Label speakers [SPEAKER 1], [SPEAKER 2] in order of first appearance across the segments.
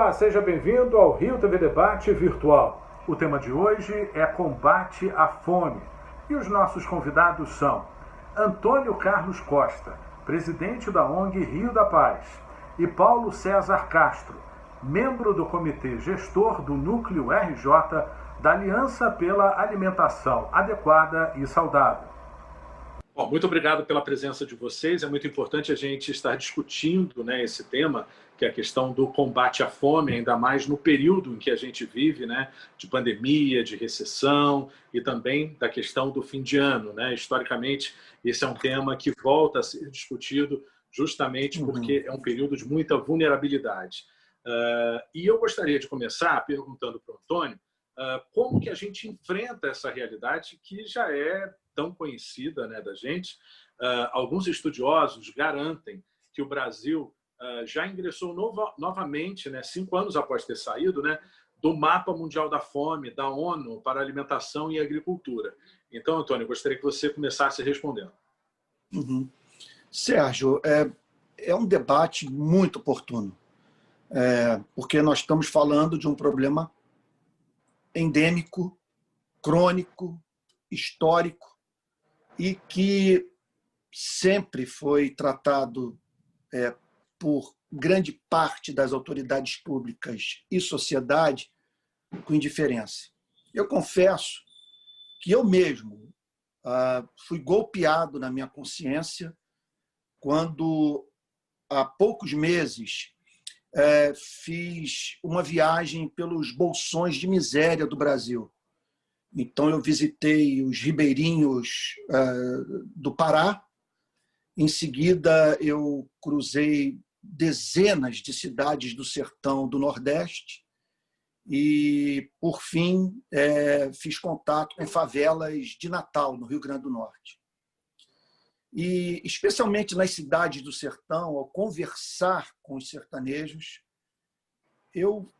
[SPEAKER 1] Olá, seja bem-vindo ao Rio TV Debate Virtual. O tema de hoje é combate à fome. E os nossos convidados são Antônio Carlos Costa, presidente da ONG Rio da Paz, e Paulo César Castro, membro do comitê gestor do Núcleo RJ da Aliança pela Alimentação Adequada e Saudável.
[SPEAKER 2] Bom, muito obrigado pela presença de vocês. É muito importante a gente estar discutindo né, esse tema, que é a questão do combate à fome, ainda mais no período em que a gente vive, né, de pandemia, de recessão e também da questão do fim de ano. Né? Historicamente, esse é um tema que volta a ser discutido justamente uhum. porque é um período de muita vulnerabilidade. Uh, e eu gostaria de começar perguntando para o Antônio uh, como que a gente enfrenta essa realidade que já é tão conhecida né, da gente. Uh, alguns estudiosos garantem que o Brasil uh, já ingressou nova, novamente, né, cinco anos após ter saído, né, do Mapa Mundial da Fome, da ONU, para Alimentação e Agricultura. Então, Antônio, gostaria que você começasse respondendo.
[SPEAKER 3] Uhum. Sérgio, é, é um debate muito oportuno, é, porque nós estamos falando de um problema endêmico, crônico, histórico, e que sempre foi tratado é, por grande parte das autoridades públicas e sociedade com indiferença. Eu confesso que eu mesmo ah, fui golpeado na minha consciência quando, há poucos meses, é, fiz uma viagem pelos bolsões de miséria do Brasil. Então, eu visitei os ribeirinhos uh, do Pará. Em seguida, eu cruzei dezenas de cidades do sertão do Nordeste. E, por fim, é, fiz contato com favelas de Natal, no Rio Grande do Norte. E, especialmente nas cidades do sertão, ao conversar com os sertanejos, eu,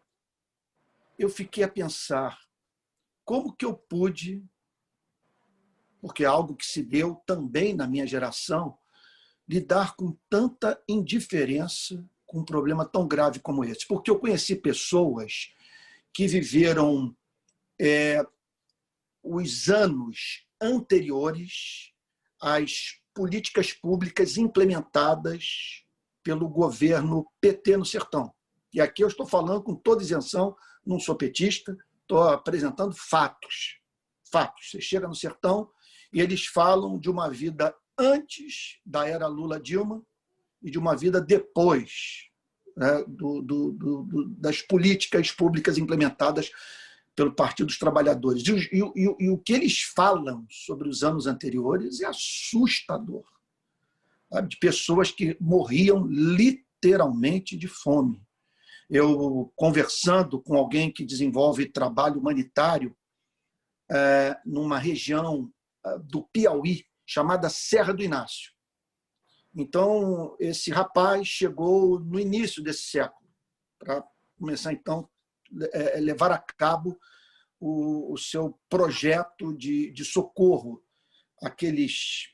[SPEAKER 3] eu fiquei a pensar como que eu pude, porque é algo que se deu também na minha geração, lidar com tanta indiferença com um problema tão grave como esse. Porque eu conheci pessoas que viveram é, os anos anteriores às políticas públicas implementadas pelo governo PT no Sertão. E aqui eu estou falando com toda isenção, não sou petista, estou apresentando fatos. Fatos. Você chega no sertão e eles falam de uma vida antes da era Lula-Dilma e de uma vida depois né, do, do, do, das políticas públicas implementadas pelo Partido dos Trabalhadores. E, e, e, e, o que eles falam sobre os anos anteriores é assustador. Sabe? De pessoas que morriam literalmente de fome eu conversando com alguém que desenvolve trabalho humanitário é, numa região é, do Piauí chamada Serra do Inácio. Então, esse rapaz chegou no início desse século para começar, então, é, levar a cabo o, o seu projeto de, de socorro àqueles,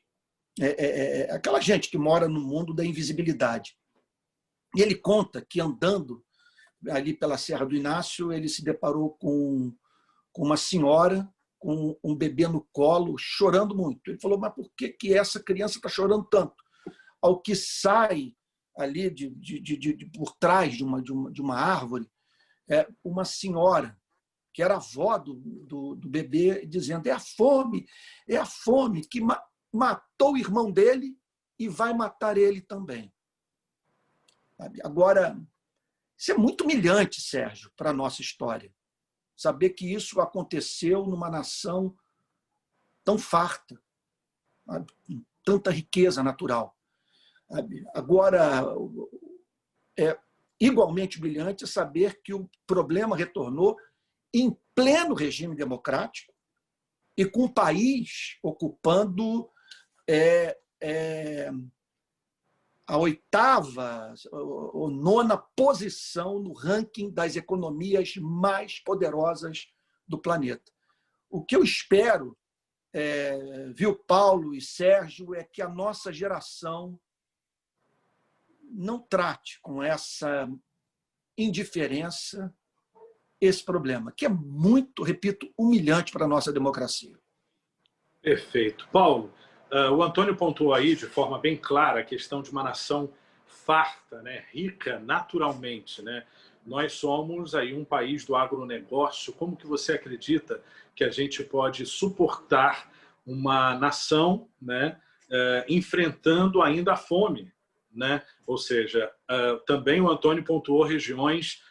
[SPEAKER 3] é, é, é, aquela gente que mora no mundo da invisibilidade. E ele conta que andando ali pela Serra do Inácio, ele se deparou com, com uma senhora com um bebê no colo, chorando muito. Ele falou, mas por que, que essa criança está chorando tanto? Ao que sai ali de, de, de, de, por trás de uma, de uma, de uma árvore, é uma senhora, que era avó do, do, do bebê, dizendo, é a fome, é a fome que ma matou o irmão dele e vai matar ele também. Agora, isso é muito humilhante, Sérgio, para a nossa história. Saber que isso aconteceu numa nação tão farta, com tanta riqueza natural. Agora, é igualmente brilhante saber que o problema retornou em pleno regime democrático e com o país ocupando é, é, a oitava ou nona posição no ranking das economias mais poderosas do planeta. O que eu espero, é, viu, Paulo e Sérgio, é que a nossa geração não trate com essa indiferença esse problema, que é muito, repito, humilhante para a nossa democracia.
[SPEAKER 2] Perfeito. Paulo, o Antônio pontuou aí de forma bem clara a questão de uma nação farta, né, rica naturalmente, né? Nós somos aí um país do agronegócio. Como que você acredita que a gente pode suportar uma nação, né, uh, enfrentando ainda a fome, né? Ou seja, uh, também o Antônio pontuou regiões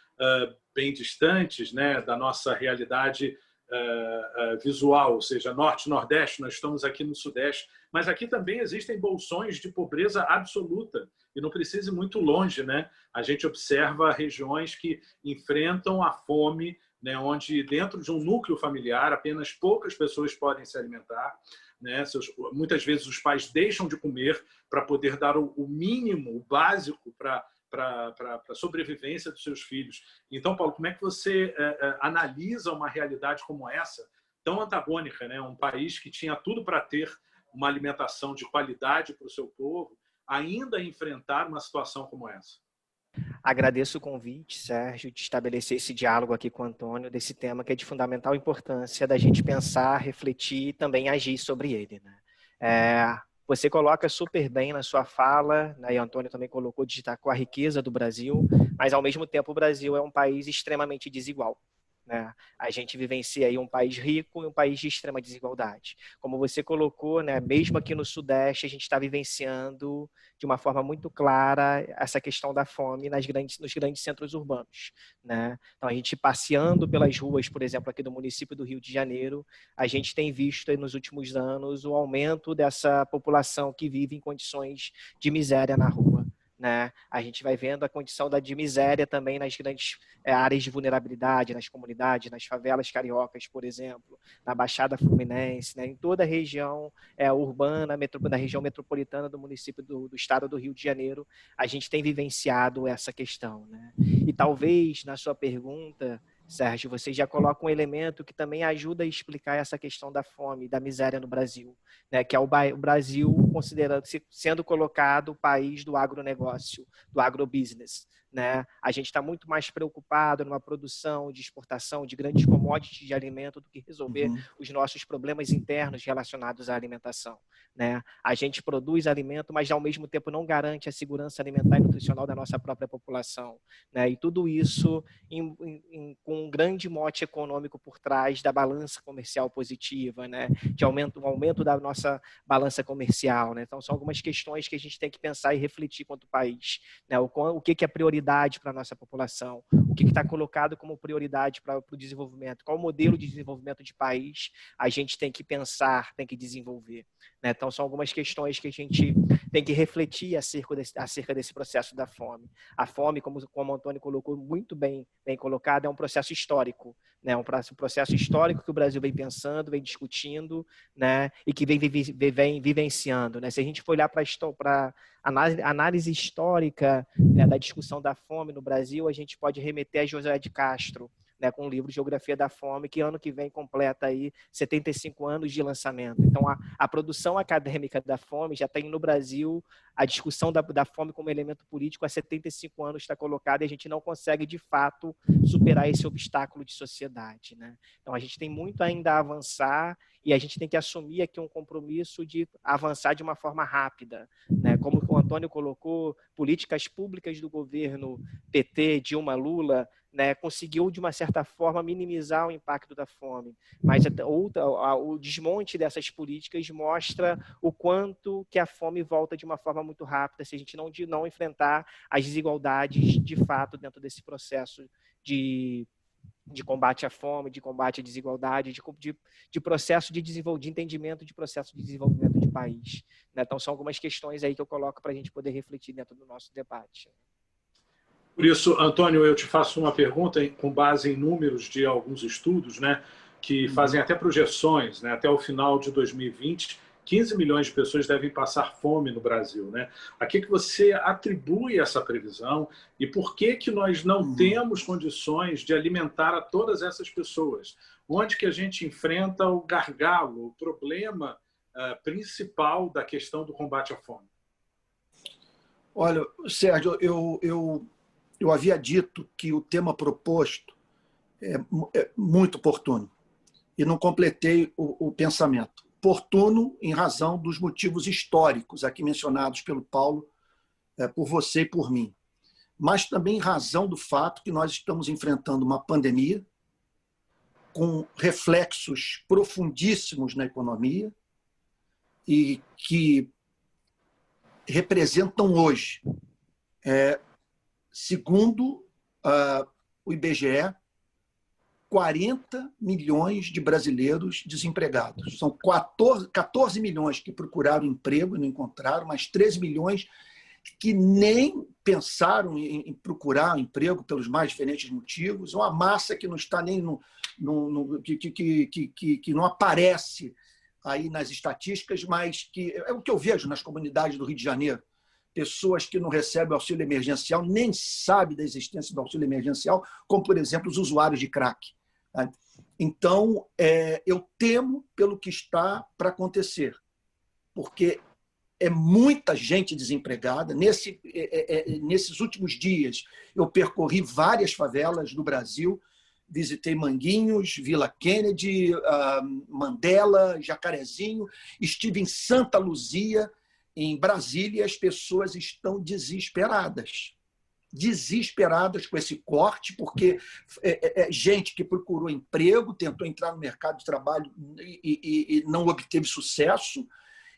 [SPEAKER 2] bem distantes, né, da nossa realidade visual, ou seja, norte, nordeste, nós estamos aqui no sudeste, mas aqui também existem bolsões de pobreza absoluta e não precisa ir muito longe, né? A gente observa regiões que enfrentam a fome, né, onde dentro de um núcleo familiar apenas poucas pessoas podem se alimentar, né? Seus, muitas vezes os pais deixam de comer para poder dar o, o mínimo, o básico para para a sobrevivência dos seus filhos. Então, Paulo, como é que você é, é, analisa uma realidade como essa, tão antagônica, né? um país que tinha tudo para ter uma alimentação de qualidade para o seu povo, ainda enfrentar uma situação como essa?
[SPEAKER 4] Agradeço o convite, Sérgio, de estabelecer esse diálogo aqui com o Antônio, desse tema que é de fundamental importância da gente pensar, refletir e também agir sobre ele. Né? É, você coloca super bem na sua fala, né, e Antônio também colocou, destacou a riqueza do Brasil, mas ao mesmo tempo o Brasil é um país extremamente desigual. Né? A gente vivencia aí um país rico e um país de extrema desigualdade. Como você colocou, né, mesmo aqui no Sudeste, a gente está vivenciando de uma forma muito clara essa questão da fome nas grandes, nos grandes centros urbanos. Né? Então, a gente passeando pelas ruas, por exemplo, aqui do município do Rio de Janeiro, a gente tem visto nos últimos anos o aumento dessa população que vive em condições de miséria na rua. Né? A gente vai vendo a condição da, de miséria também nas grandes é, áreas de vulnerabilidade, nas comunidades, nas favelas cariocas, por exemplo, na Baixada Fluminense, né? em toda a região é, urbana, na região metropolitana do município do, do, estado do Rio de Janeiro, a gente tem vivenciado essa questão. Né? E talvez, na sua pergunta, Sérgio, você já coloca um elemento que também ajuda a explicar essa questão da fome, da miséria no Brasil, né? que é o, Brasil considerando sendo colocado o país do agronegócio, do agrobusiness. Né? A gente está muito mais preocupado numa produção de exportação de grandes commodities de alimento do que resolver uhum. os nossos problemas internos relacionados à alimentação. Né? A gente produz alimento, mas ao mesmo tempo não garante a segurança alimentar e nutricional da nossa própria população. Né? E tudo isso em, em, com um grande mote econômico por trás da balança comercial positiva, né? de aumento, um aumento da nossa balança comercial. Né? Então, são algumas questões que a gente tem que pensar e refletir quanto país. Né? O, o que, que é prioridade prioridade para a nossa população, o que está colocado como prioridade para o desenvolvimento, qual modelo de desenvolvimento de país a gente tem que pensar, tem que desenvolver. Né? Então, são algumas questões que a gente tem que refletir acerca desse, acerca desse processo da fome. A fome, como, como o Antônio colocou muito bem, bem colocado, é um processo histórico, né? um processo histórico que o Brasil vem pensando, vem discutindo né? e que vem, vem, vem vivenciando. Né? Se a gente for olhar para a análise histórica né, da discussão da fome no Brasil, a gente pode remeter a José de Castro, né, com o livro Geografia da Fome, que ano que vem completa aí 75 anos de lançamento. Então, a, a produção acadêmica da fome já tem no Brasil a discussão da, da fome como elemento político há 75 anos está colocada e a gente não consegue, de fato, superar esse obstáculo de sociedade. Né? Então, a gente tem muito ainda a avançar e a gente tem que assumir aqui um compromisso de avançar de uma forma rápida. Né? Como o Antônio colocou, políticas públicas do governo PT, Dilma Lula, né, conseguiu, de uma certa forma, minimizar o impacto da fome. Mas outra, o desmonte dessas políticas mostra o quanto que a fome volta de uma forma muito rápida se a gente não, de, não enfrentar as desigualdades de fato dentro desse processo de, de combate à fome, de combate à desigualdade, de, de, de processo de, de entendimento de processo de desenvolvimento de país. Né? Então, são algumas questões aí que eu coloco para a gente poder refletir dentro do nosso debate.
[SPEAKER 2] Por isso, Antônio, eu te faço uma pergunta com base em números de alguns estudos, né, que uhum. fazem até projeções, né, até o final de 2020, 15 milhões de pessoas devem passar fome no Brasil, né? A que que você atribui essa previsão e por que que nós não uhum. temos condições de alimentar a todas essas pessoas? Onde que a gente enfrenta o gargalo, o problema uh, principal da questão do combate à fome?
[SPEAKER 3] Olha, Sérgio, eu, eu eu havia dito que o tema proposto é, é muito oportuno e não completei o, o pensamento. Oportuno em razão dos motivos históricos aqui mencionados pelo Paulo, é, por você e por mim, mas também em razão do fato que nós estamos enfrentando uma pandemia com reflexos profundíssimos na economia e que representam hoje, é, segundo uh, o IBGE, 40 milhões de brasileiros desempregados. São 14, 14 milhões que procuraram emprego e não encontraram, mas 13 milhões que nem pensaram em, procurar emprego pelos mais diferentes motivos, uma massa que não está nem no, no, no que, que, que, que, que não aparece aí nas estatísticas, mas que é o que eu vejo nas comunidades do Rio de Janeiro. Pessoas que não recebem auxílio emergencial, nem sabem da existência do auxílio emergencial, como, por exemplo, os usuários de crack. Então, é, eu temo pelo que está para acontecer, porque é muita gente desempregada. Nesse, é, é, é, nesses últimos dias, eu percorri várias favelas do Brasil, visitei Manguinhos, Vila Kennedy, Mandela, Jacarezinho, estive em Santa Luzia, em Brasília, as pessoas estão desesperadas. Desesperadas com esse corte, porque é, é, é gente que procurou emprego, tentou entrar no mercado de trabalho e, e, e não obteve sucesso,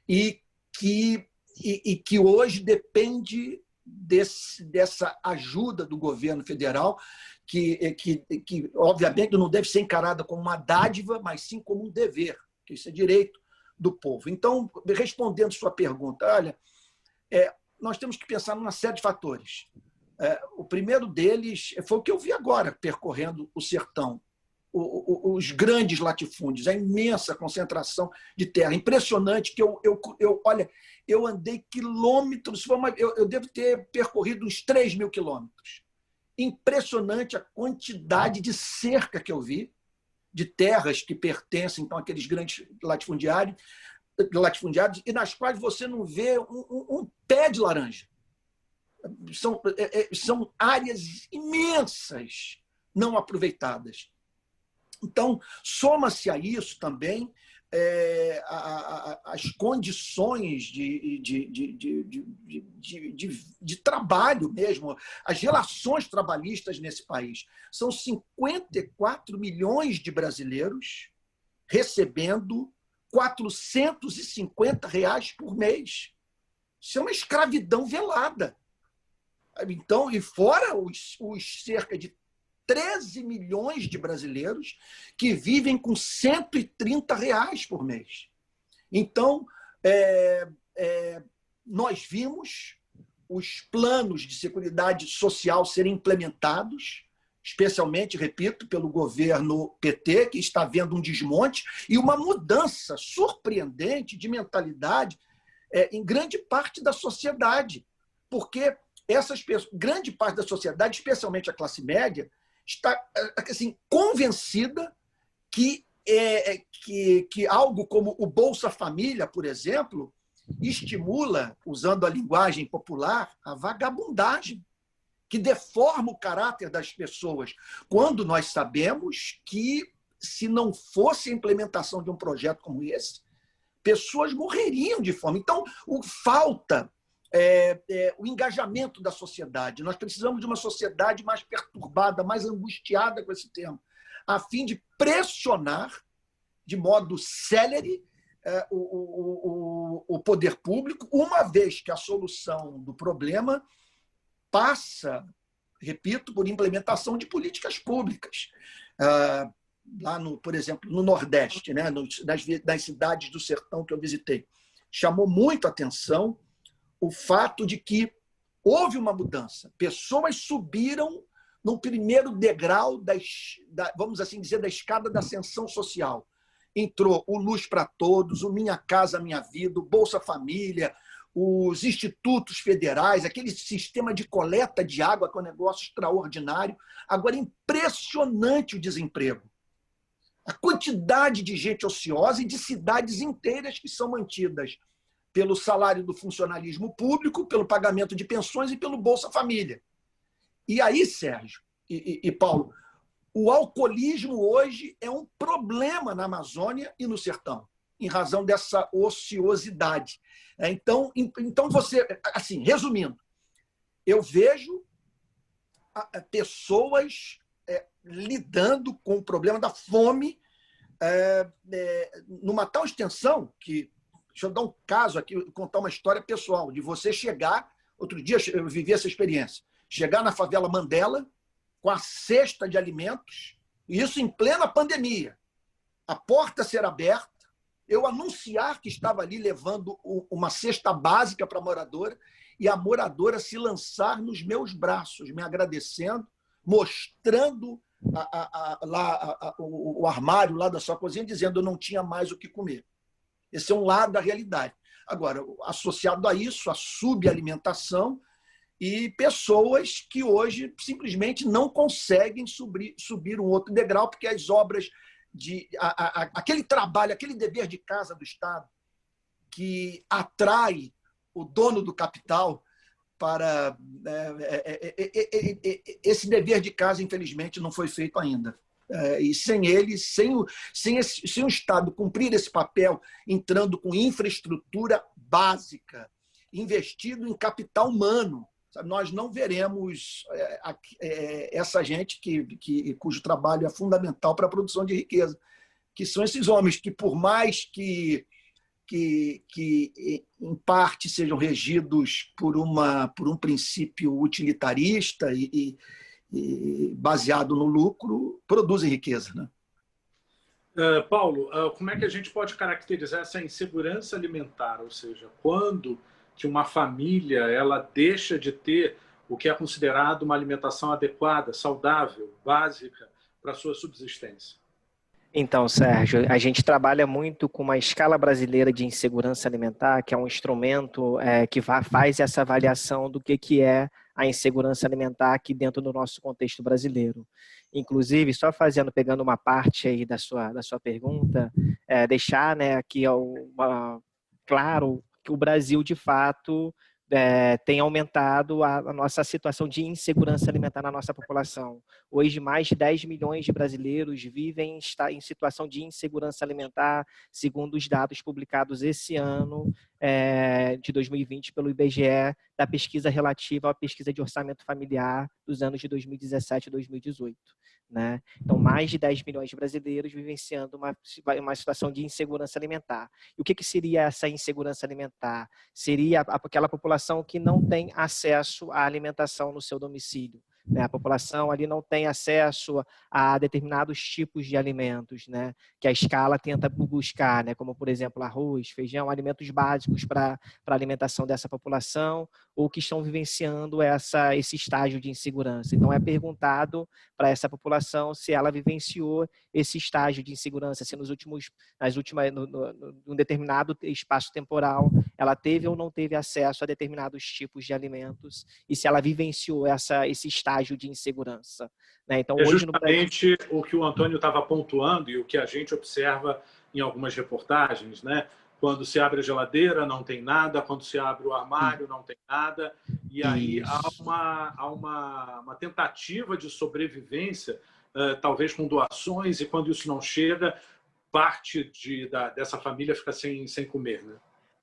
[SPEAKER 3] e que, e, que hoje depende desse, dessa ajuda do governo federal, que, que, que obviamente não deve ser encarada como uma dádiva, mas sim como um dever, que isso é direito do povo. Então, respondendo sua pergunta, olha, é, nós temos que pensar numa série de fatores. É, o primeiro deles foi o que eu vi agora, percorrendo o sertão os grandes latifúndios, a imensa concentração de terra. Impressionante que eu, eu, eu olha, eu andei quilômetros, eu, eu devo ter percorrido uns 3 mil quilômetros. Impressionante a quantidade de cerca que eu vi, de terras que pertencem então àqueles grandes latifundiários, latifundiários e nas quais você não vê um, um, um pé de laranja. São, é, é, são áreas imensas não aproveitadas. Então, soma-se a isso também é, a, a, as condições de, de, de, de, trabalho mesmo, as relações trabalhistas nesse país. São 54 milhões de brasileiros recebendo 450 reais por mês. Isso é uma escravidão velada. Então, e fora os, os cerca de 13 milhões de brasileiros que vivem com 130 reais por mês. Então, é, é, nós vimos os planos de seguridade social serem implementados, especialmente, repito, pelo governo PT, que está vendo um desmonte e uma mudança surpreendente de mentalidade é, em grande parte da sociedade, porque essas pessoas, grande parte da sociedade, especialmente a classe média, está assim, convencida que, é, que, que algo como o Bolsa Família, por exemplo, estimula, usando a linguagem popular, a vagabundagem, que deforma o caráter das pessoas, quando nós sabemos que, se não fosse a implementação de um projeto como esse, pessoas morreriam de fome. Então, falta é, é, o engajamento da sociedade. Nós precisamos de uma sociedade mais perturbada, mais angustiada com esse tema, a fim de pressionar de modo célere é, o, o, o, poder público, uma vez que a solução do problema passa, repito, por implementação de políticas públicas. É, lá, no, por exemplo, no Nordeste, né, nas, nas cidades do sertão que eu visitei, chamou muito atenção o fato de que houve uma mudança. Pessoas subiram no primeiro degrau das, da, vamos assim dizer, da escada da ascensão social. Entrou o Luz para Todos, o Minha Casa Minha Vida, o Bolsa Família, os institutos federais, aquele sistema de coleta de água, que é um negócio extraordinário. Agora, impressionante o desemprego. A quantidade de gente ociosa e de cidades inteiras que são mantidas pelo salário do funcionalismo público, pelo pagamento de pensões e pelo Bolsa Família. E aí, Sérgio e, e, e Paulo, o alcoolismo hoje é um problema na Amazônia e no sertão, em razão dessa ociosidade. É, então, então você, assim, resumindo, eu vejo pessoas é, lidando com o problema da fome é, é, numa tal extensão que, deixa eu dar um caso aqui, contar uma história pessoal, de você chegar, outro dia eu vivi essa experiência, chegar na favela Mandela com a cesta de alimentos, e isso em plena pandemia, a porta ser aberta, eu anunciar que estava ali levando uma cesta básica para a moradora e a moradora se lançar nos meus braços, me agradecendo, mostrando a, a, a, lá o, o armário lá da sua cozinha, dizendo eu não tinha mais o que comer. Esse é um lado da realidade. Agora, associado a isso, a subalimentação e pessoas que hoje simplesmente não conseguem subir, subir um outro degrau, porque as obras de. A, a, aquele trabalho, aquele dever de casa do Estado que atrai o dono do capital para é, é, é, esse dever de casa, infelizmente, não foi feito ainda. E sem ele, sem o, sem, esse, sem o Estado cumprir esse papel, entrando com infraestrutura básica, investido em capital humano, nós não veremos essa gente que, que, cujo trabalho é fundamental para a produção de riqueza, que são esses homens que, por mais que que, que em parte sejam regidos por, uma, por um princípio utilitarista e, e, baseado no lucro, produzem riqueza. Né?
[SPEAKER 2] Uh, Paulo, uh, como é que a gente pode caracterizar essa insegurança alimentar? Ou seja, quando que uma família ela deixa de ter o que é considerado uma alimentação adequada, saudável, básica para a sua subsistência?
[SPEAKER 4] Então, Sérgio, a gente trabalha muito com uma escala brasileira de insegurança alimentar, que é um instrumento é, que faz essa avaliação do que, que é a insegurança alimentar aqui dentro do nosso contexto brasileiro. Inclusive, só fazendo, pegando uma parte aí da sua, da sua pergunta, é, deixar né, aqui uma, claro que o Brasil, de fato, é, tem aumentado a, a, nossa situação de insegurança alimentar na nossa população. Hoje, mais de 10 milhões de brasileiros vivem está, em situação de insegurança alimentar, segundo os dados publicados esse ano, é, de 2020, pelo IBGE, da pesquisa relativa à pesquisa de orçamento familiar dos anos de 2017 e 2018. Né? Então, mais de 10 milhões de brasileiros vivenciando uma, uma situação de insegurança alimentar. E o que, que seria essa insegurança alimentar? Seria aquela população que não tem acesso à alimentação no seu domicílio. Né? A população ali não tem acesso a determinados tipos de alimentos, né? que a escala tenta buscar, né? como, por exemplo, arroz, feijão, alimentos básicos para a alimentação dessa população, ou que estão vivenciando essa, esse estágio de insegurança. Então, é perguntado para essa população se ela vivenciou esse estágio de insegurança, se nos últimos, nas últimas, no, determinado espaço temporal, ela teve ou não teve acesso a determinados tipos de alimentos, e se ela vivenciou essa, esse estágio de insegurança. Né?
[SPEAKER 2] Então, é justamente Brasil... o que o Antônio estava pontuando e o que a gente observa em algumas reportagens, né? Quando se abre a geladeira, não tem nada. Quando se abre o armário, não tem nada. E aí há, uma, há uma, uma tentativa de sobrevivência, uh, talvez com doações, e quando isso não chega, parte de, da, dessa família fica sem, sem comer. Né?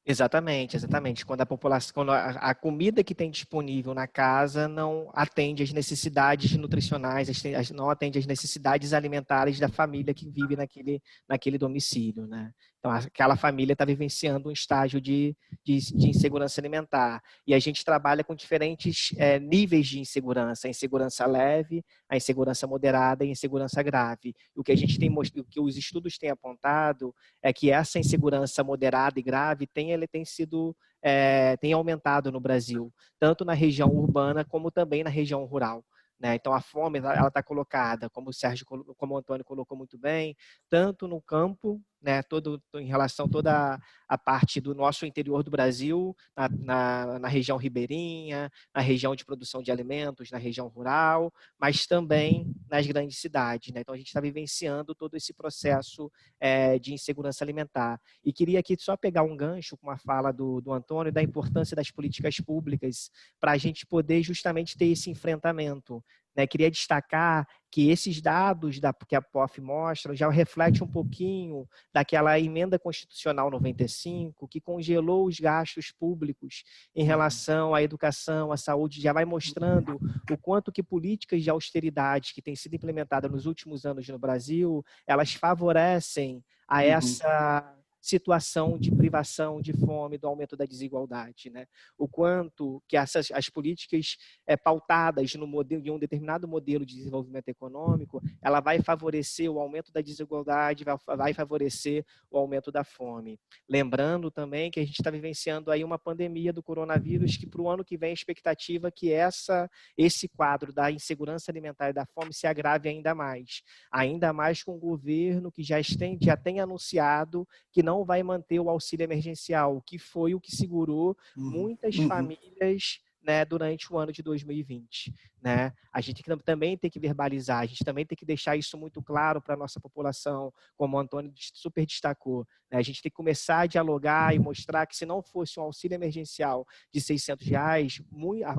[SPEAKER 4] Exatamente, exatamente. Quando a população, quando a, comida que tem disponível na casa não atende às necessidades nutricionais, não atende às necessidades alimentares da família que vive naquele, naquele domicílio, né? Então, aquela família está vivenciando um estágio de, de, de, insegurança alimentar. E a gente trabalha com diferentes é, níveis de insegurança: a insegurança leve, a insegurança moderada e a insegurança grave. O que a gente tem o que os estudos têm apontado é que essa insegurança moderada e grave tem, ele tem sido é, tem aumentado no Brasil, tanto na região urbana como também na região rural. Né? Então, a fome ela está colocada, como o Sérgio, como o Antônio colocou muito bem, tanto no campo né, todo, em relação a toda a parte do nosso interior do Brasil, na, na, na, região ribeirinha, na região de produção de alimentos, na região rural, mas também nas grandes cidades. Né? Então, a gente está vivenciando todo esse processo é, de insegurança alimentar. E queria aqui só pegar um gancho com a fala do, do Antônio da importância das políticas públicas para a gente poder justamente ter esse enfrentamento. Né? Queria destacar que esses dados da, que a POF mostra já refletem um pouquinho daquela emenda constitucional 95, que congelou os gastos públicos em uhum. relação à educação, à saúde, já vai mostrando o quanto que políticas de austeridade que têm sido implementadas nos últimos anos no Brasil, elas favorecem a uhum. essa situação de privação, de fome, do aumento da desigualdade, né? O quanto que essas as políticas é, pautadas no modelo de um determinado modelo de desenvolvimento econômico, ela vai favorecer o aumento da desigualdade, vai, vai favorecer o aumento da fome. Lembrando também que a gente está vivenciando aí uma pandemia do coronavírus que para o ano que vem a expectativa é que essa esse quadro da insegurança alimentar e da fome se agrave ainda mais, ainda mais com o governo que já tem já tem anunciado que não não vai manter o auxílio emergencial, que foi o que segurou uhum. muitas uhum. famílias né, durante o ano de 2020. Né? A gente também tem que verbalizar, a gente também tem que deixar isso muito claro para a nossa população, como o Antônio super destacou. Né? A gente tem que começar a dialogar e mostrar que se não fosse um auxílio emergencial de 600 reais,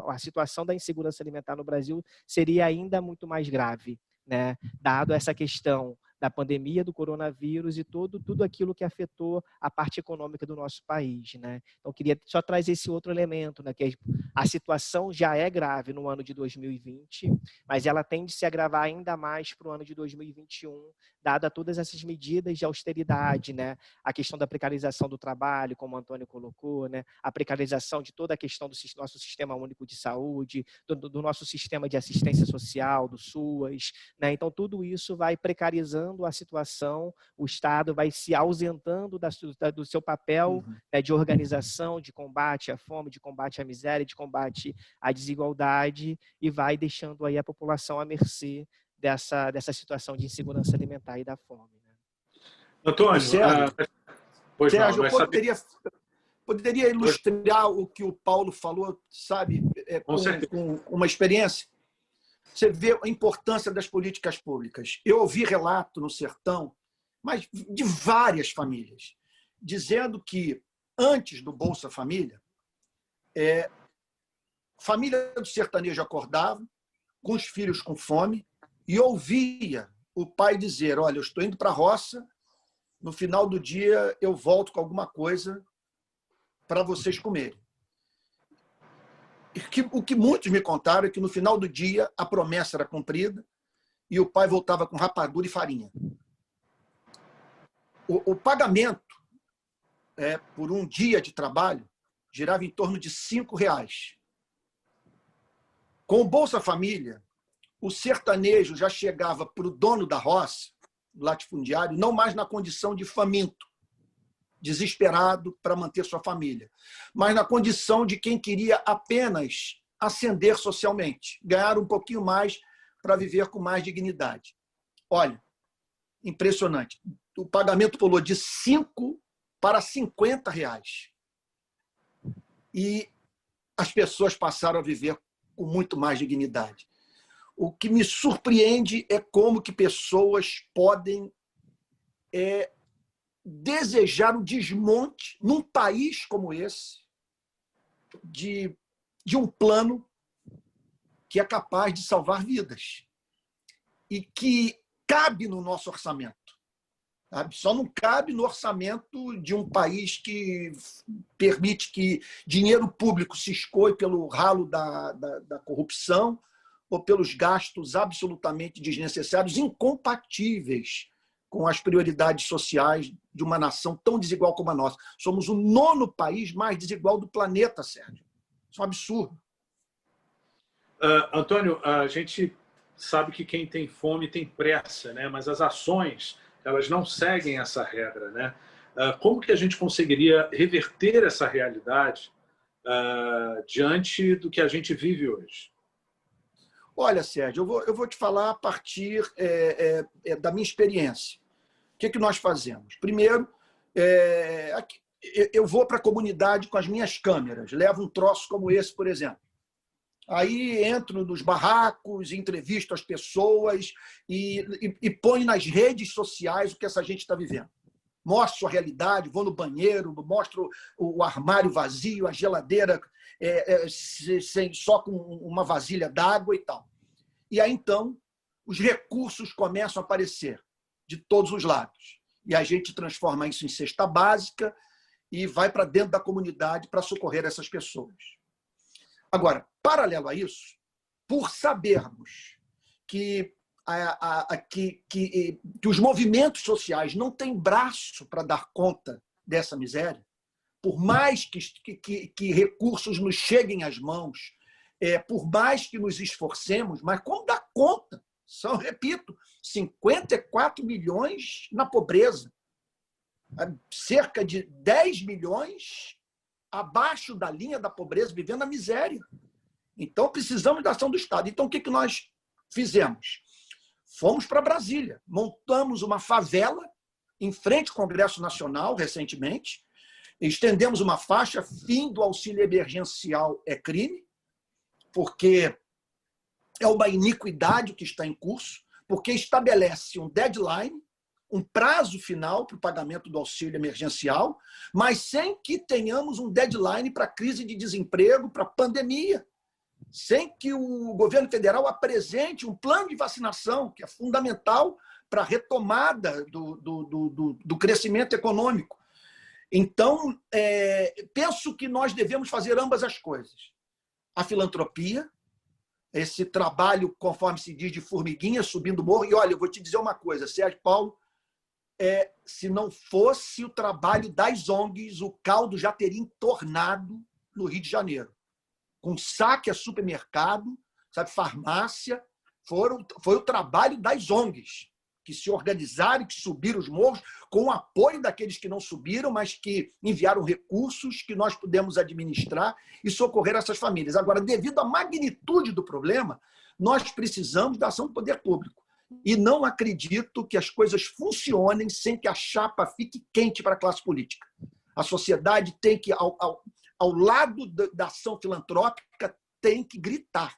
[SPEAKER 4] a situação da insegurança alimentar no Brasil seria ainda muito mais grave. Né? Dado essa questão da pandemia do coronavírus e todo, tudo aquilo que afetou a parte econômica do nosso país. Né? Então, queria só trazer esse outro elemento, né, que a situação já é grave no ano de 2020, mas ela tende a se agravar ainda mais para o ano de 2021, dada todas essas medidas de austeridade, né? a questão da precarização do trabalho, como o Antônio colocou, né? a precarização de toda a questão do nosso sistema único de saúde, do, do nosso sistema de assistência social, do SUAS. Né? Então, tudo isso vai precarizando a situação, o Estado vai se ausentando da, do seu papel uhum. né, de organização, de combate à fome, de combate à miséria, de combate à desigualdade e vai deixando aí a população à mercê dessa, dessa situação de insegurança alimentar e da fome. Né?
[SPEAKER 2] Antônio,
[SPEAKER 3] Sérgio, ah, pois Sérgio não, eu poderia, poderia ilustrar o que o Paulo falou, sabe, é, com, com, com uma experiência? Você vê a importância das políticas públicas. Eu ouvi relato no sertão, mas de várias famílias, dizendo que antes do Bolsa Família, é, família do sertanejo acordava com os filhos com fome e ouvia o pai dizer: Olha, eu estou indo para a roça, no final do dia eu volto com alguma coisa para vocês comerem que, o que muitos me contaram é que no final do dia a promessa era cumprida e o pai voltava com rapadura e farinha. O, o pagamento é, por um dia de trabalho girava em torno de cinco reais. Com o Bolsa Família, o sertanejo já chegava para o dono da roça, latifundiário, não mais na condição de faminto, desesperado para manter sua família, mas na condição de quem queria apenas ascender socialmente, ganhar um pouquinho mais para viver com mais dignidade. Olha, impressionante. O pagamento pulou de 5 para 50 reais. E as pessoas passaram a viver com muito mais dignidade. O que me surpreende é como que pessoas podem é, desejar o desmonte num país como esse de, de um plano que é capaz de salvar vidas e que cabe no nosso orçamento. Sabe? Só não cabe no orçamento de um país que permite que dinheiro público se escoe pelo ralo da, da, da corrupção ou pelos gastos absolutamente desnecessários, incompatíveis com as prioridades sociais de uma nação tão desigual como a nossa. Somos o nono país mais desigual do planeta, Sérgio. Isso é um absurdo.
[SPEAKER 2] Uh, Antônio, a gente sabe que quem tem fome tem pressa, né? mas as ações elas não seguem essa regra. Né? Uh, como que a gente conseguiria reverter essa realidade uh, diante do que a gente vive hoje?
[SPEAKER 3] Olha, Sérgio, eu vou, eu vou te falar a partir é, é, é da minha experiência que, que nós fazemos? Primeiro, é, aqui, eu vou para a comunidade com as minhas câmeras, levo um troço como esse, por exemplo. Aí entro nos barracos, entrevisto as pessoas e, e, e ponho nas redes sociais o que essa gente está vivendo. Mostro a realidade, vou no banheiro, mostro o armário vazio, a geladeira é, é, sem, só com uma vasilha d'água e tal. E aí então os recursos começam a aparecer de todos os lados. E a gente transforma isso em cesta básica e vai para dentro da comunidade para socorrer essas pessoas. Agora, paralelo a isso, por sabermos que, a, a, a, que, que, que os movimentos sociais não têm braço para dar conta dessa miséria, por mais que, que, que recursos nos cheguem às mãos, é, por mais que nos esforcemos, mas como dar conta? São, repito, 54 milhões na pobreza, cerca de 10 milhões abaixo da linha da pobreza, vivendo na miséria. Então, precisamos da ação do Estado. Então, o que, que nós fizemos? Fomos para Brasília, montamos uma favela em frente ao Congresso Nacional, recentemente, estendemos uma faixa, fim do auxílio emergencial é crime, porque é uma iniquidade que está em curso, porque estabelece um deadline um prazo final para o pagamento do auxílio emergencial, mas sem que tenhamos um deadline para a crise de desemprego, para a pandemia, sem que o governo federal apresente um plano de vacinação, que é fundamental para a retomada do, do, do, do, crescimento econômico. Então, é, penso que nós devemos fazer ambas as coisas. A filantropia, esse trabalho, conforme se diz, de formiguinha subindo morro. E olha, eu vou te dizer uma coisa, Sérgio Paulo, é, se não fosse o trabalho das ONGs, o caldo já teria entornado no Rio de Janeiro. Com saque a supermercado, sabe, farmácia, foram, foi o trabalho das ONGs, que se organizaram, que subiram os morros, com o apoio daqueles que não subiram, mas que enviaram recursos que nós pudemos administrar e socorrer essas famílias. Agora, devido à magnitude do problema, nós precisamos da ação do poder público e não acredito que as coisas funcionem sem que a chapa fique quente para a classe política. A sociedade tem que, ao, ao, ao lado da ação filantrópica, tem que gritar.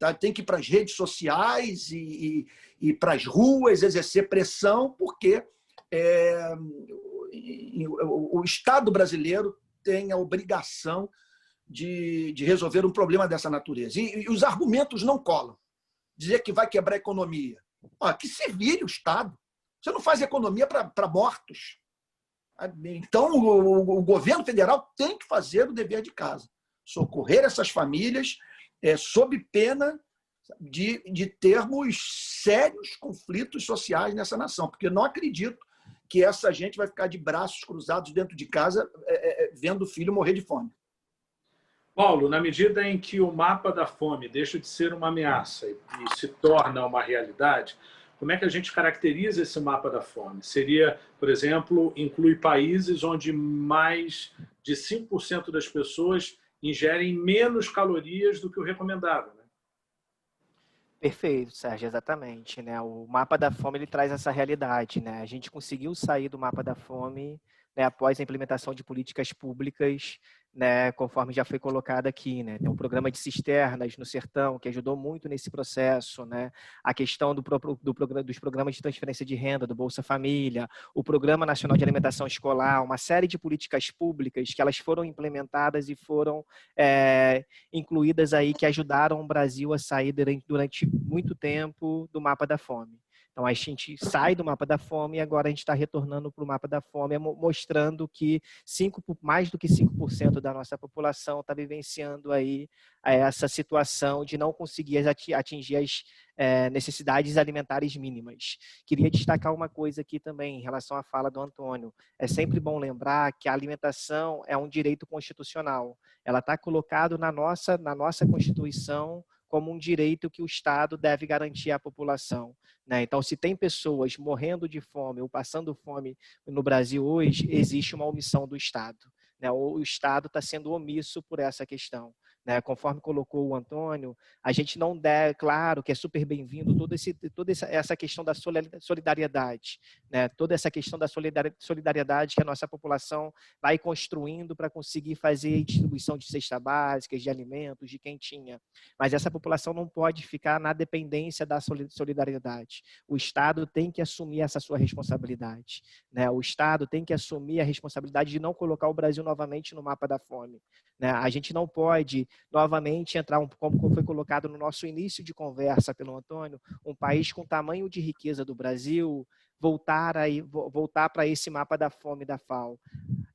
[SPEAKER 3] Tá? Tem que ir para as redes sociais e, e, e para as ruas exercer pressão, porque é, o, o Estado brasileiro tem a obrigação de, de resolver um problema dessa natureza. E, e os argumentos não colam. Dizer que vai quebrar a economia, Ó, que se vire o Estado. Você não faz economia para mortos. Então, o, o, governo federal tem que fazer o dever de casa. Socorrer essas famílias é, sob pena de, de termos sérios conflitos sociais nessa nação. Porque não acredito que essa gente vai ficar de braços cruzados dentro de casa é, é, vendo o filho morrer de fome.
[SPEAKER 2] Paulo, na medida em que o mapa da fome deixa de ser uma ameaça e, se torna uma realidade, como é que a gente caracteriza esse mapa da fome? Seria, por exemplo, inclui países onde mais de 5% das pessoas ingerem menos calorias do que o recomendável. Né?
[SPEAKER 4] Perfeito, Sérgio, exatamente. Né? O mapa da fome ele traz essa realidade. Né? A gente conseguiu sair do mapa da fome né, após a implementação de políticas públicas né, conforme já foi colocado aqui, né? Tem um programa de cisternas no sertão que ajudou muito nesse processo, né? A questão do, do, do, dos programas de transferência de renda, do Bolsa Família, o Programa Nacional de Alimentação Escolar, uma série de políticas públicas que elas foram implementadas e foram é, incluídas aí que ajudaram o Brasil a sair durante, durante muito tempo do mapa da fome. Então a gente sai do mapa da fome e agora a gente está retornando para o mapa da fome, mostrando que cinco, mais do que 5% da nossa população está vivenciando aí eh, essa situação de não conseguir atingir as é, necessidades alimentares mínimas. Queria destacar uma coisa aqui também em relação à fala do Antônio. É sempre bom lembrar que a alimentação é um direito constitucional. Ela está colocado na nossa, na nossa Constituição como um direito que o Estado deve garantir à população. Né? Então, se tem pessoas morrendo de fome ou passando fome no Brasil hoje, existe uma omissão do Estado. Né? O Estado está sendo omisso por essa questão. Né? Conforme colocou o Antônio, a gente não der, claro que é super bem-vindo toda, esse, toda essa questão da solidariedade, né? toda essa questão da solidariedade que a nossa população vai construindo para conseguir fazer distribuição de cesta básica, de alimentos, de quem tinha. Mas essa população não pode ficar na dependência da solidariedade. O Estado tem que assumir essa sua responsabilidade. Né? O Estado tem que assumir a responsabilidade de não colocar o Brasil novamente no mapa da fome. Né? A gente não pode novamente entrar, um, como foi colocado no nosso início de conversa pelo Antônio, um país com tamanho de riqueza do Brasil, voltar, voltar para esse mapa da fome da FAO.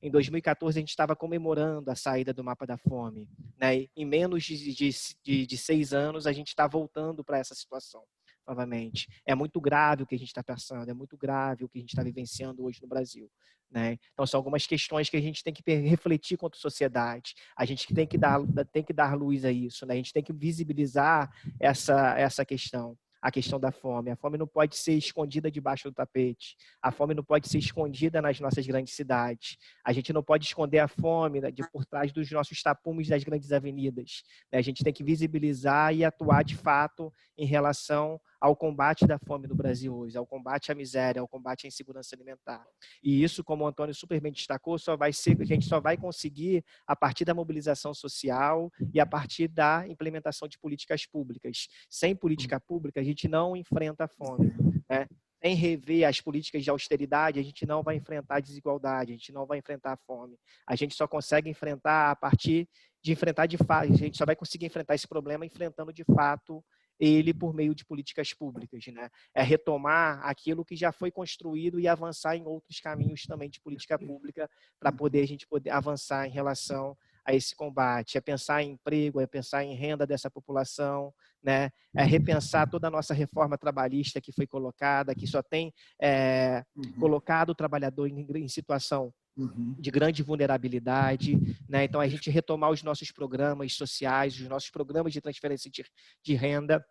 [SPEAKER 4] Em 2014, a gente estava comemorando a saída do mapa da fome. Né? Em menos de, de, de, de seis anos, a gente está voltando para essa situação novamente. É muito grave o que a gente está pensando, é muito grave o que a gente está vivenciando hoje no Brasil. Né? Então, são algumas questões que a gente tem que refletir quanto sociedade. A gente tem que dar, tem que dar luz a isso. Né? A gente tem que visibilizar essa, essa questão a questão da fome. A fome não pode ser escondida debaixo do tapete. A fome não pode ser escondida nas nossas grandes cidades. A gente não pode esconder a fome né, de por trás dos nossos tapumes das grandes avenidas. Né? A gente tem que visibilizar e atuar de fato em relação ao combate da fome no Brasil hoje, ao combate à miséria, ao combate à insegurança alimentar. E isso, como o Antônio super bem destacou, só vai ser, a gente só vai conseguir a partir da mobilização social e a partir da implementação de políticas públicas. Sem política pública, a gente não enfrenta a fome. Né? Sem rever as políticas de austeridade, a gente não vai enfrentar a desigualdade, a gente não vai enfrentar a fome. A gente só consegue enfrentar a partir de enfrentar de fato, a gente só vai conseguir enfrentar esse problema enfrentando de fato ele por meio de políticas públicas, né? É retomar aquilo que já foi construído e avançar em outros caminhos também de política pública para poder a gente poder avançar em relação a esse combate. É pensar em emprego, é pensar em renda dessa população, né? É repensar toda a nossa reforma trabalhista que foi colocada, que só tem é, uhum. colocado o trabalhador em, em situação Uhum. de grande vulnerabilidade, né? Então a gente retomar os nossos programas sociais, os nossos programas de transferência de, de renda,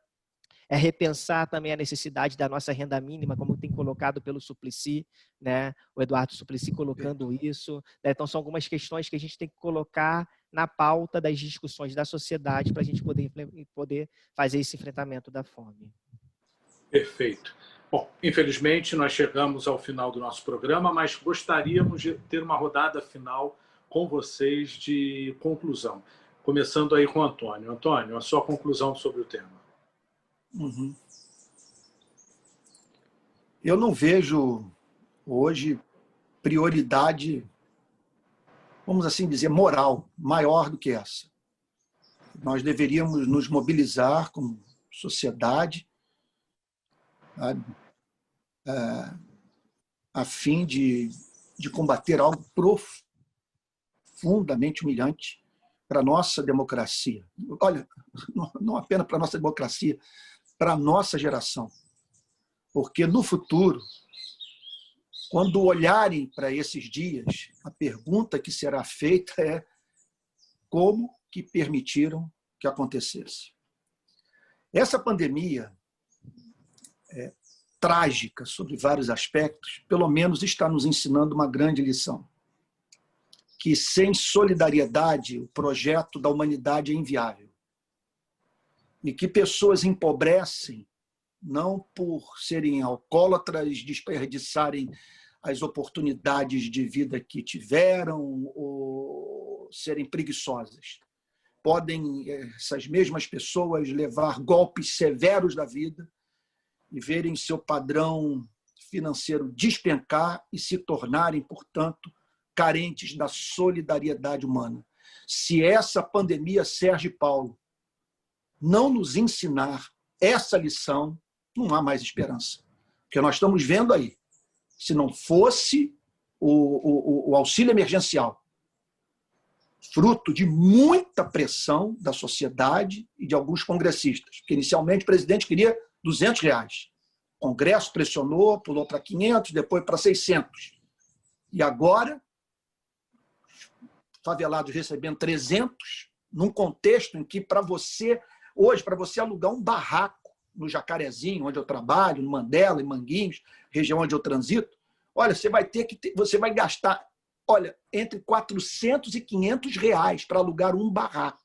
[SPEAKER 4] é repensar também a necessidade da nossa renda mínima, como tem colocado pelo Suplicy, né? O Eduardo Suplicy colocando isso. Né? Então são algumas questões que a gente tem que colocar na pauta das discussões da sociedade para a gente poder, poder fazer esse enfrentamento da fome.
[SPEAKER 2] Perfeito. Bom, infelizmente nós chegamos ao final do nosso programa, mas gostaríamos de ter uma rodada final com vocês de conclusão. Começando aí com o Antônio. Antônio, a sua conclusão sobre o tema.
[SPEAKER 3] Uhum. Eu não vejo hoje prioridade, vamos assim dizer, moral maior do que essa. Nós deveríamos nos mobilizar como sociedade é, a fim de, de combater algo profundamente humilhante para a nossa democracia. Olha, não apenas para a nossa democracia, para a nossa geração. Porque no futuro, quando olharem para esses dias, a pergunta que será feita é como que permitiram que acontecesse. Essa pandemia é, trágica sobre vários aspectos, pelo menos está nos ensinando uma grande lição. Que sem solidariedade, o projeto da humanidade é inviável. E que pessoas empobrecem não por serem alcoólatras, desperdiçarem as oportunidades de vida que tiveram ou serem preguiçosas. Podem eh, essas mesmas pessoas levar golpes severos da vida e verem seu padrão financeiro despencar e se tornarem, portanto, carentes da solidariedade humana. Se essa pandemia, Sérgio Paulo, não nos ensinar essa lição, não há mais esperança. Porque nós estamos vendo aí, se não fosse o, o, o auxílio emergencial, fruto de muita pressão da sociedade e de alguns congressistas, porque inicialmente o presidente queria 200 reais. O Congresso pressionou, pulou para 500, depois para 600. E agora, favelados recebendo 300, num contexto em que, para você, hoje, para você alugar um barraco no Jacarezinho, onde eu trabalho, no Mandela, em Manguinhos, região onde eu transito, olha, você vai ter que ter, você vai gastar, olha, entre 400 e 500 reais para alugar um barraco.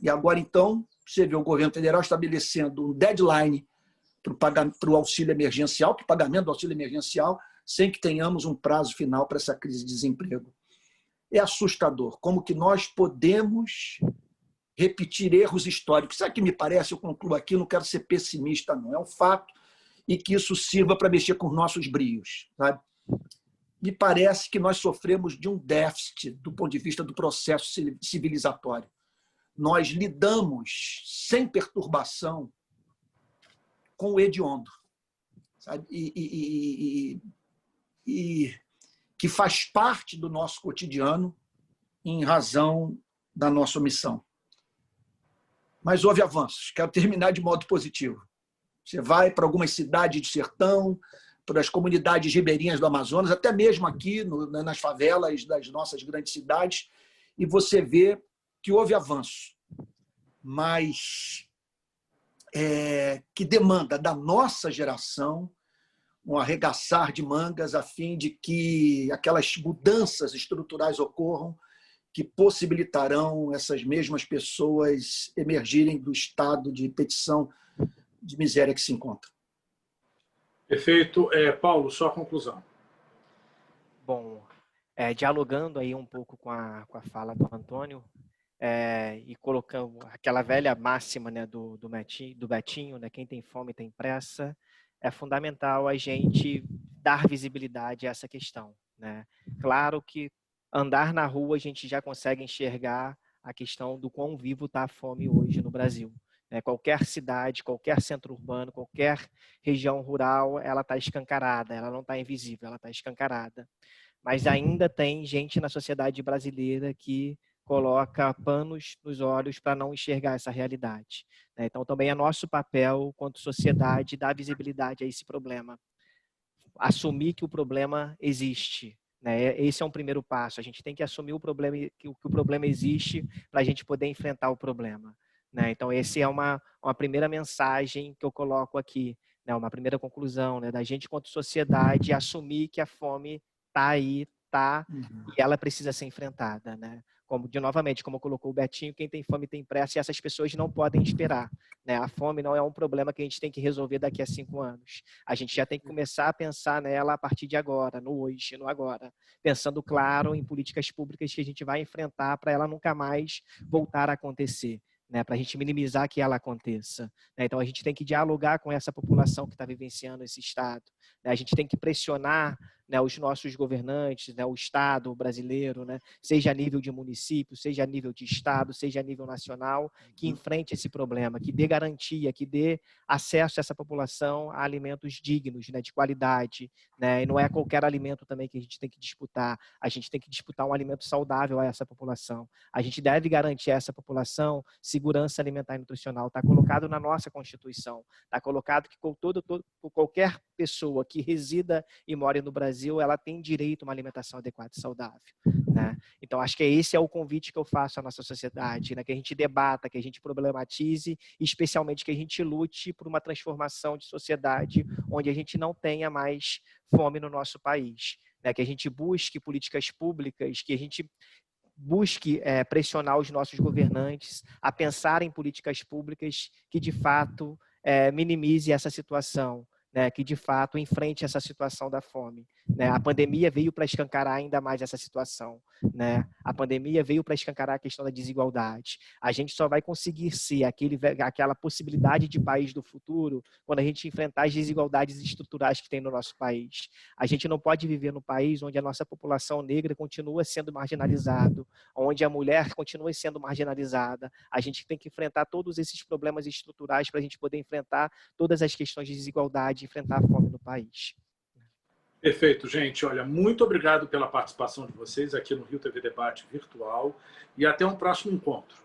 [SPEAKER 3] E agora, então, você vê o governo federal estabelecendo um deadline para o auxílio emergencial, para o pagamento do auxílio emergencial, sem que tenhamos um prazo final para essa crise de desemprego. É assustador como que nós podemos repetir erros históricos. Sabe o que me parece? Eu concluo aqui, não quero ser pessimista, não. É um fato e que isso sirva para mexer com os nossos brios. Sabe? Me parece que nós sofremos de um déficit do ponto de vista do processo civilizatório. Nós lidamos sem perturbação com o hediondo. Sabe? E, e, e, e que faz parte do nosso cotidiano em razão da nossa omissão. Mas houve avanços. Quero terminar de modo positivo. Você vai para algumas cidades de sertão, para as comunidades ribeirinhas do Amazonas, até mesmo aqui no, nas favelas das nossas grandes cidades, e você vê que houve avanço, mas é, que demanda da nossa geração um arregaçar de mangas a fim de que aquelas mudanças estruturais ocorram que possibilitarão essas mesmas pessoas emergirem do estado de petição de miséria que se encontram.
[SPEAKER 2] Perfeito. É, Paulo, só a conclusão.
[SPEAKER 4] Bom, é, dialogando aí um pouco com a, com a fala do Antônio é, e colocando aquela velha máxima né, do, do, Betinho, do Betinho né, quem tem fome tem pressa, é fundamental a gente dar visibilidade a essa questão. Né? Claro que andar na rua a gente já consegue enxergar a questão do quão vivo está a fome hoje no Brasil. Né? Qualquer cidade, qualquer centro urbano, qualquer região rural, ela está escancarada, ela não está invisível, ela está escancarada. Mas ainda tem gente na sociedade brasileira que coloca panos nos olhos para não enxergar essa realidade. Né? Então, também é nosso papel, quanto sociedade, dar visibilidade a esse problema. Assumir que o problema existe, né? Esse é um primeiro passo. A gente tem que assumir o problema, que o problema existe para a gente poder enfrentar o problema. Né? Então, essa é uma, uma primeira mensagem que eu coloco aqui, né? uma primeira conclusão né? da gente, quanto sociedade, assumir que a fome está aí, está, uhum. e ela precisa ser enfrentada. Né? Como de novamente, como colocou o Betinho, quem tem fome tem pressa e essas pessoas não podem esperar. Né? A fome não é um problema que a gente tem que resolver daqui a cinco anos. A gente já tem que começar a pensar nela a partir de agora, no hoje, no agora, pensando claro em políticas públicas que a gente vai enfrentar para ela nunca mais voltar a acontecer. Né, para a gente minimizar que ela aconteça. Né? Então, a gente tem que dialogar com essa população que está vivenciando esse estado. Né? A gente tem que pressionar né, os nossos governantes, né, o Estado brasileiro, né, seja a nível de município, seja a nível de Estado, seja a nível nacional, que uhum. enfrente esse problema, que dê garantia, que dê acesso a essa população a alimentos dignos, né, de qualidade. Né, e não é qualquer alimento também que a gente tem que disputar, a gente tem que disputar um alimento saudável a essa população. A gente deve garantir a essa população segurança alimentar e nutricional. Está colocado na nossa Constituição, está colocado que todo, todo, qualquer pessoa que resida e mora no Brasil ela tem direito a uma alimentação adequada e saudável. Né? Então, acho que esse é o convite que eu faço à nossa sociedade, né? que a gente debata, que a gente problematize especialmente, que a gente lute por uma transformação de sociedade onde a gente não tenha mais fome no nosso país. Né? Que a gente busque políticas públicas, que a gente busque é, pressionar os nossos governantes a pensar em políticas públicas que, de fato, é, minimize essa situação né, que de fato enfrente essa situação da fome. Né? A pandemia veio para escancarar ainda mais essa situação. Né? A pandemia veio para escancarar a questão da desigualdade. A gente só vai conseguir ser aquele, aquela possibilidade de país do futuro quando a gente enfrentar as desigualdades estruturais que tem no nosso país. A gente não pode viver no país onde a nossa população negra continua sendo marginalizada, onde a mulher continua sendo marginalizada. A gente tem que enfrentar todos esses problemas estruturais para a gente poder enfrentar todas as questões de desigualdade enfrentar a fome no país.
[SPEAKER 2] Perfeito, gente. Olha, muito obrigado pela participação de vocês aqui no Rio TV Debate Virtual e até um próximo encontro.